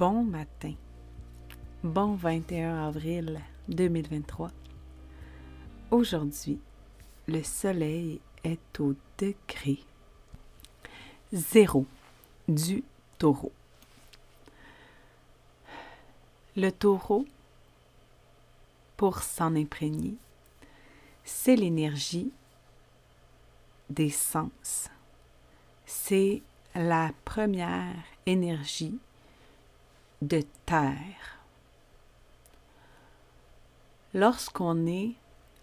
Bon matin. Bon 21 avril 2023. Aujourd'hui, le soleil est au degré zéro du taureau. Le taureau, pour s'en imprégner, c'est l'énergie des sens. C'est la première énergie de terre. Lorsqu'on est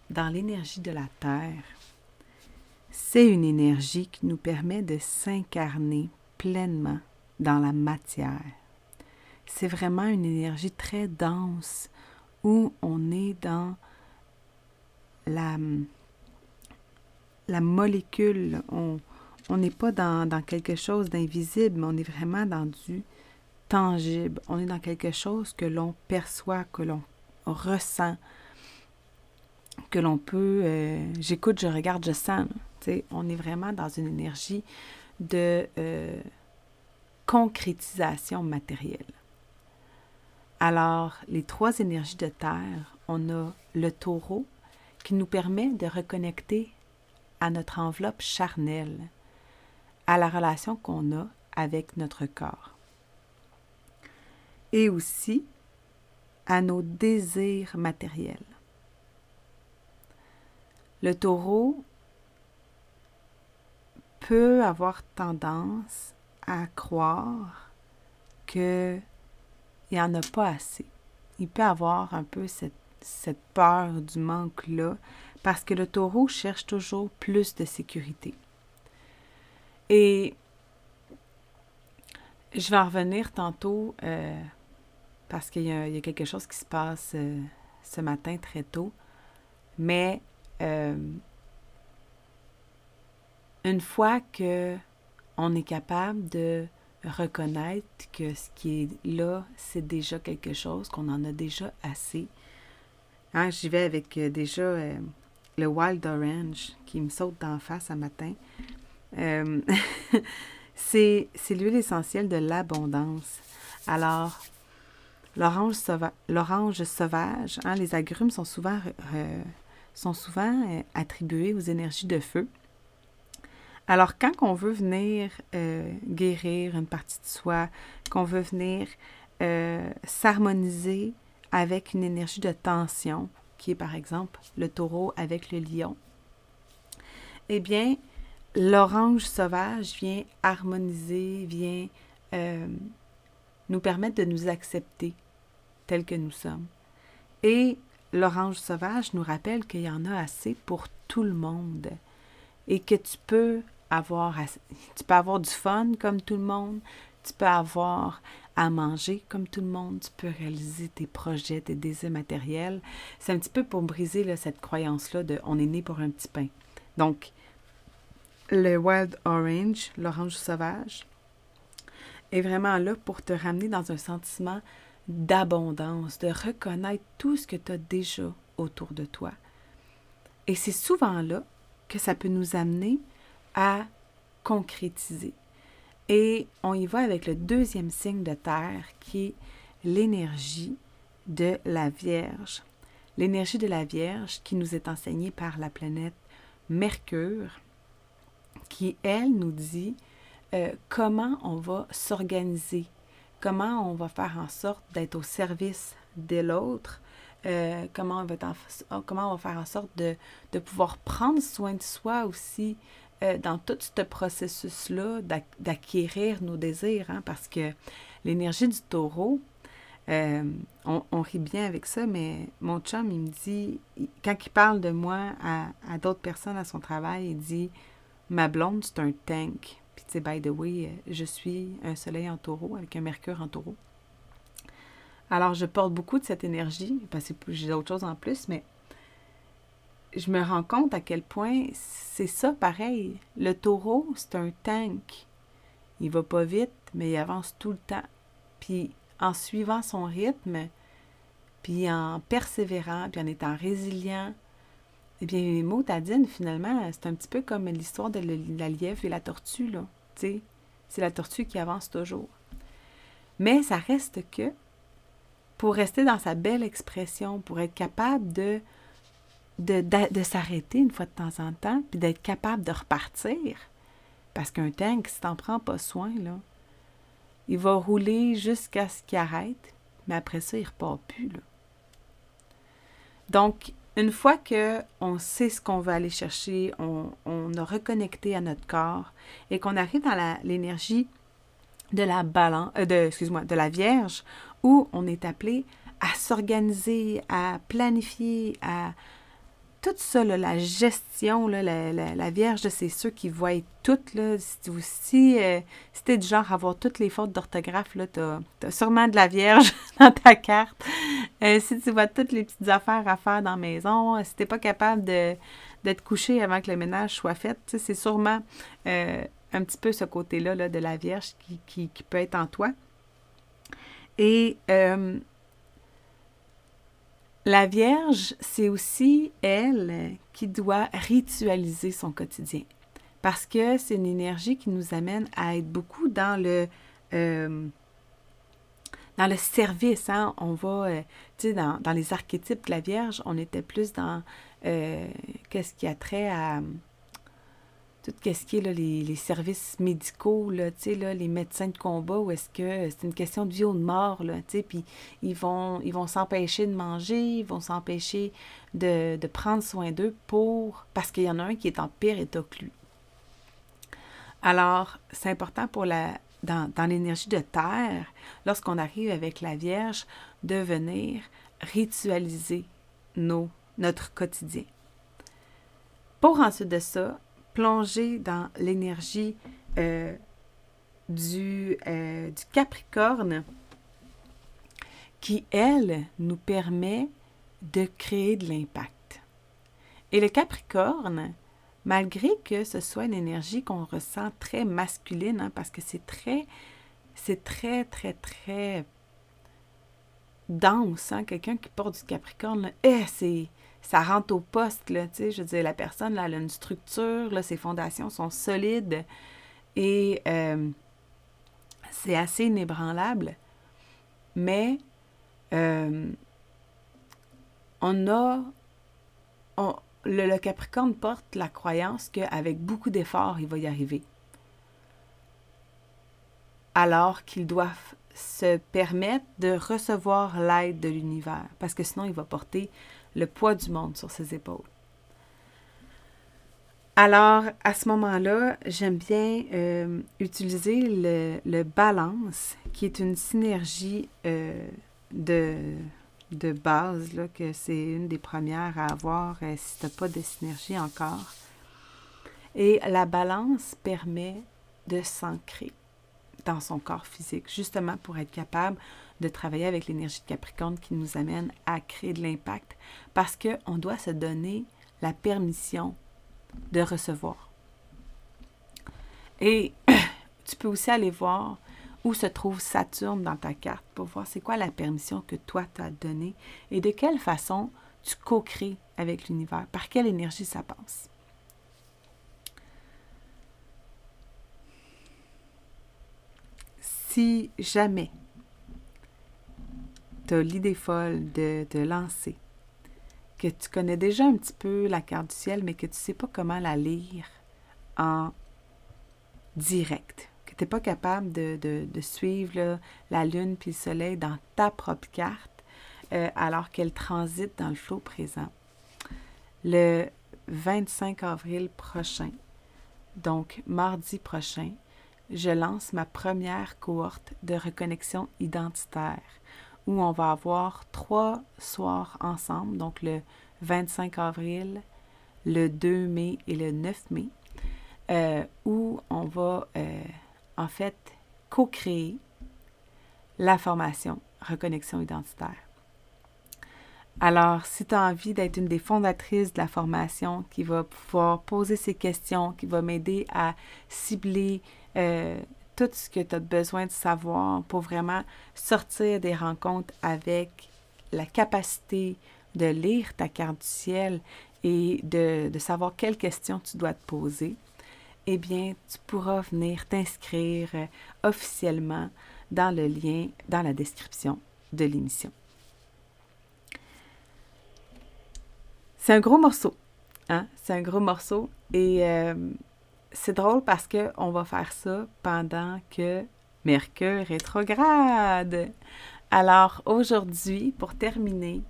dans l'énergie de la terre, c'est une énergie qui nous permet de s'incarner pleinement dans la matière. C'est vraiment une énergie très dense où on est dans la, la molécule. On n'est pas dans, dans, quelque chose d'invisible, mais on est vraiment dans du tangible. On est dans quelque chose que l'on perçoit, que l'on ressent, que l'on peut... Euh, j'écoute, je regarde, je sens. On est vraiment dans une énergie de euh, concrétisation matérielle. Alors, les trois énergies de terre, on a le taureau qui nous permet de reconnecter à notre enveloppe charnelle, à la relation qu'on a avec notre corps et aussi à nos désirs matériels. Le taureau peut avoir tendance à croire qu'il n'y en a pas assez. Il peut avoir un peu cette, cette peur du manque-là parce que le taureau cherche toujours plus de sécurité. Et je vais en revenir tantôt euh, parce qu'il y, a quelque chose qui se passe euh, ce matin très tôt. Mais euh, une fois que on est capable de reconnaître que ce qui est là, c'est déjà quelque chose, qu'on en a déjà assez. Hein, J'y vais avec euh, déjà le Wild Orange qui me saute d'en face ce matin. c'est l'huile essentielle de l'abondance. Alors, L'orange sauvage, hein, les agrumes sont souvent, euh, attribués aux énergies de feu. Alors, quand on veut venir euh, guérir une partie de soi, qu'on veut venir euh, s'harmoniser avec une énergie de tension, qui est par exemple le taureau avec le lion, eh bien, l'orange sauvage vient harmoniser, vient nous permettre de nous accepter tels que nous sommes. Et l'orange sauvage nous rappelle qu'il y en a assez pour tout le monde et que tu peux avoir, tu peux avoir du fun comme tout le monde, tu peux avoir à manger comme tout le monde, tu peux réaliser tes projets, tes désirs matériels. C'est un petit peu pour briser cette croyance-là de on est né pour un petit pain. Donc, le wild orange, l'orange sauvage, est vraiment là pour te ramener dans un sentiment d'abondance, de reconnaître tout ce que tu as déjà autour de toi. Et c'est souvent là que ça peut nous amener à concrétiser. Et on y va avec le deuxième signe de terre qui est l'énergie de la Vierge. L'énergie de la Vierge qui nous est enseignée par la planète Mercure, qui, elle, nous dit euh, comment on va s'organiser comment on va faire en sorte d'être au service de l'autre, euh, comment, on va comment on va faire en sorte de, pouvoir prendre soin de soi aussi euh, dans tout ce processus-là d'acquérir nos désirs, hein, parce que l'énergie du taureau, euh, on, rit bien avec ça, mais mon chum, il me dit, quand il parle de moi à d'autres personnes à son travail, il dit Ma blonde, c'est un tank. Puis, tu sais, by the way, je suis un soleil en taureau avec un mercure en taureau. Alors, je porte beaucoup de cette énergie, parce que j'ai d'autres choses en plus, mais je me rends compte à quel point c'est ça pareil. Le taureau, c'est un tank. Il va pas vite, mais il avance tout le temps. Puis en suivant son rythme, puis en persévérant, puis en étant résilient, eh bien, Motadine, finalement, c'est un petit peu comme l'histoire de la lièvre et la tortue, là. Tu sais, c'est la tortue qui avance toujours. Mais ça reste que, pour rester dans sa belle expression, pour être capable de de, s'arrêter une fois de temps en temps, puis d'être capable de repartir. Parce qu'un tank, si t'en prends pas soin, là, il va rouler jusqu'à ce qu'il arrête, mais après ça, il repart plus. Là. Donc, une fois que on sait ce qu'on veut aller chercher, on, on, a reconnecté à notre corps et qu'on arrive dans l'énergie de la euh, de la Vierge, où on est appelé à s'organiser, à planifier, à, tout ça, la gestion, la, la, Vierge, c'est ceux qui voient tout. Là, si euh, si, tu es du genre à avoir toutes les fautes d'orthographe, tu as, sûrement de la Vierge dans ta carte. Euh, si tu vois toutes les petites affaires à faire dans la maison, si tu n'es pas capable d'être couché avant que le ménage soit fait, c'est sûrement euh, un petit peu ce côté-là là, de la Vierge qui, qui, qui, peut être en toi. Et la Vierge, c'est aussi elle qui doit ritualiser son quotidien parce que c'est une énergie qui nous amène à être beaucoup dans le euh, service. Hein? On va, euh, dans, les archétypes de la Vierge, on était plus dans euh, qu'est-ce qui a trait à tout ce qui est les, services médicaux, là, là, les médecins de combat, où est-ce que c'est une question de vie ou de mort, puis ils vont ils vont s'empêcher de manger, ils vont s'empêcher de, prendre soin d'eux pour parce qu'il y en a un qui est en pire état que lui. Alors, c'est important pour la dans, dans l'énergie de terre, lorsqu'on arrive avec la Vierge, de venir ritualiser nos, notre quotidien. Pour ensuite de ça, plonger dans l'énergie euh, du, euh, du Capricorne qui, elle, nous permet de créer de l'impact. Et le Capricorne, malgré que ce soit une énergie qu'on ressent très masculine, hein, parce que c'est très, c'est très, très, très dense, hein, quelqu'un qui porte du Capricorne, eh, c'est ça rentre au poste, là, tu sais, je veux dire, la personne, là, elle a une structure, là, ses fondations sont solides et euh, c'est assez inébranlable, mais euh, on a, le, Capricorne porte la croyance qu'avec beaucoup d'efforts, il va y arriver. Alors qu'il doit se permettre de recevoir l'aide de l'univers, parce que sinon il va porter le poids du monde sur ses épaules. Alors, à ce moment-là, j'aime bien euh, utiliser le, balance, qui est une synergie euh, de, de base, que c'est une des premières à avoir euh, si tu n'as pas de synergie encore. Et la balance permet de s'ancrer dans son corps physique, justement pour être capable de travailler avec l'énergie de Capricorne qui nous amène à créer de l'impact parce qu'on doit se donner la permission de recevoir. Et tu peux aussi aller voir où se trouve Saturne dans ta carte pour voir c'est quoi la permission que toi t'as donnée et de quelle façon tu co-crées avec l'univers, par quelle énergie ça passe. Si jamais tu l'idée folle de te lancer, que tu connais déjà un petit peu la carte du ciel, mais que tu ne sais pas comment la lire en direct, que tu n'es pas capable de, suivre la Lune puis le Soleil dans ta propre carte, euh, alors qu'elle transite dans le flot présent. Le 25 avril prochain, donc mardi prochain, je lance ma première cohorte de reconnexion identitaire où on va avoir trois soirs ensemble, donc le 25 avril, le 2 mai et le 9 mai, euh, où on va euh, en fait co-créer la formation Reconnexion identitaire. Alors, si tu as envie d'être une des fondatrices de la formation qui va pouvoir poser ces questions, qui va m'aider à cibler euh, tout ce que tu as besoin de savoir pour vraiment sortir des rencontres avec la capacité de lire ta carte du ciel et de, savoir quelles questions tu dois te poser, eh bien, tu pourras venir t'inscrire euh, officiellement dans le lien dans la description de l'émission. C'est un gros morceau. Hein? C'est un gros morceau. Et euh, c'est drôle parce qu'on va faire ça pendant que Mercure rétrograde. Alors aujourd'hui, pour terminer,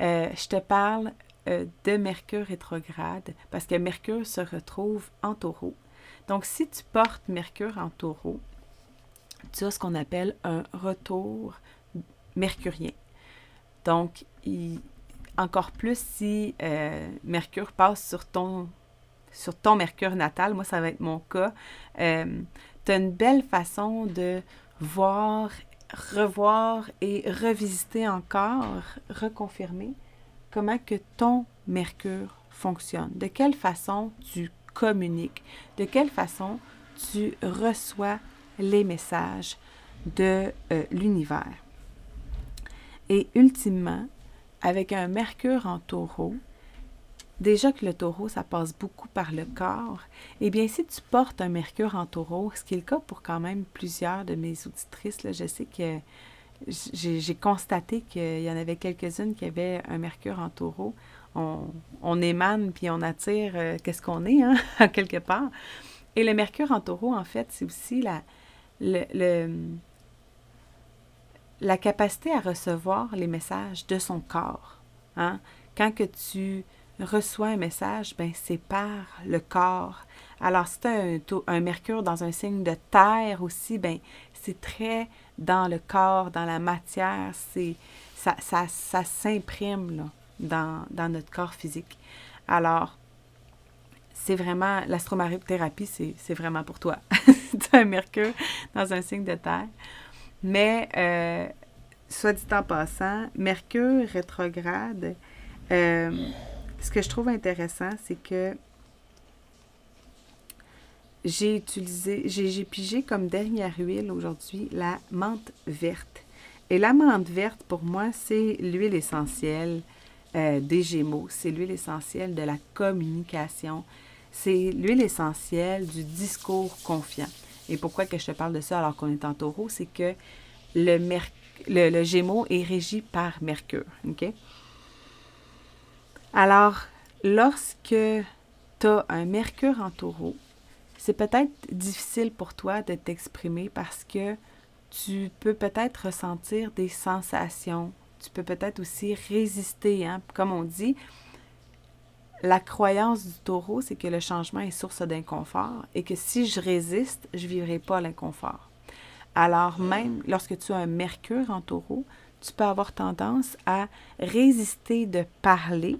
euh, je te parle euh, de Mercure rétrograde parce que Mercure se retrouve en taureau. Donc si tu portes Mercure en taureau, tu as ce qu'on appelle un retour mercurien. Donc, encore plus si euh, Mercure passe sur ton, sur ton Mercure natal, moi ça va être mon cas, euh, tu as une belle façon de voir, revoir et revisiter encore, reconfirmer comment que ton Mercure fonctionne, de quelle façon tu communiques, de quelle façon tu reçois les messages de euh, l'univers? Et ultimement, avec un Mercure en taureau, déjà que le taureau, ça passe beaucoup par le corps, eh bien, si tu portes un Mercure en taureau, ce qui est le cas pour quand même plusieurs de mes auditrices, je sais que j'ai constaté qu'il y en avait quelques-unes qui avaient un Mercure en taureau. On, émane puis on attire euh, qu'est-ce qu'on est, hein, quelque part. Et le Mercure en taureau, en fait, c'est aussi la, la capacité à recevoir les messages de son corps. Hein? Quand que tu reçois un message, ben c'est par le corps. Alors, si tu as un, mercure dans un signe de terre aussi, ben c'est très dans le corps, dans la matière, c'est ça, ça, s'imprime dans, dans notre corps physique. Alors, c'est vraiment, l'astrothérapie, c'est vraiment pour toi. as un mercure dans un signe de terre. Mais, euh, soit dit en passant, Mercure rétrograde, euh, ce que je trouve intéressant, c'est que j'ai utilisé, j'ai pigé comme dernière huile aujourd'hui la menthe verte. Et la menthe verte, pour moi, c'est l'huile essentielle euh, des Gémeaux. C'est l'huile essentielle de la communication. C'est l'huile essentielle du discours confiant. Et pourquoi que je te parle de ça alors qu'on est en taureau, c'est que le, le, Gémeaux est régi par Mercure. OK? Alors, lorsque tu as un Mercure en taureau, c'est peut-être difficile pour toi de t'exprimer parce que tu peux peut-être ressentir des sensations. Tu peux peut-être aussi résister. Hein? Comme on dit, la croyance du taureau, c'est que le changement est source d'inconfort et que si je résiste, je ne vivrai pas l'inconfort. Alors même lorsque tu as un mercure en taureau, tu peux avoir tendance à résister de parler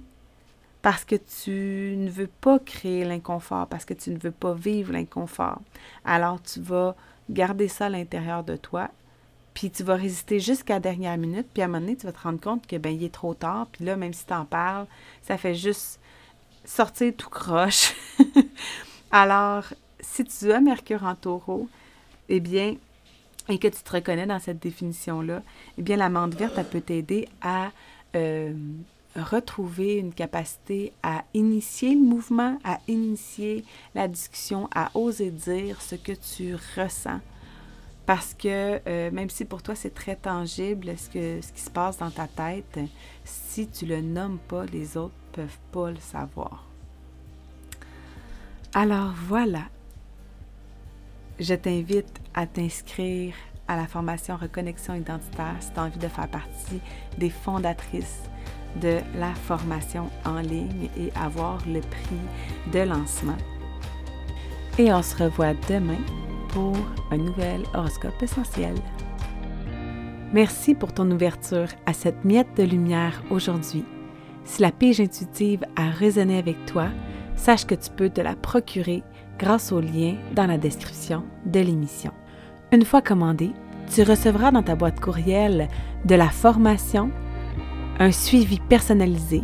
parce que tu ne veux pas créer l'inconfort, parce que tu ne veux pas vivre l'inconfort. Alors tu vas garder ça à l'intérieur de toi, puis tu vas résister jusqu'à la dernière minute, puis à un moment donné, tu vas te rendre compte que ben il est trop tard, puis là, même si tu en parles, ça fait juste sortir tout croche. Alors, si tu as Mercure en taureau, eh bien, et que tu te reconnais dans cette définition-là, eh bien, la menthe verte, elle peut t'aider à euh, retrouver une capacité à initier le mouvement, à initier la discussion, à oser dire ce que tu ressens. Parce que euh, même si pour toi c'est très tangible ce, que, ce qui se passe dans ta tête, si tu le nommes pas, les autres peuvent pas le savoir. Alors voilà, je t'invite à t'inscrire à la formation Reconnexion identitaire si tu as envie de faire partie des fondatrices de la formation en ligne et avoir le prix de lancement. Et on se revoit demain pour un nouvel horoscope essentiel. Merci pour ton ouverture à cette miette de lumière aujourd'hui. Si la pige intuitive a résonné avec toi, sache que tu peux te la procurer grâce au lien dans la description de l'émission. Une fois commandée, tu recevras dans ta boîte courriel de la formation, un suivi personnalisé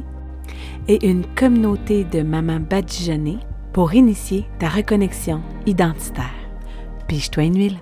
et une communauté de mamans badigeonnées pour initier ta reconnexion identitaire. Pige-toi une huile.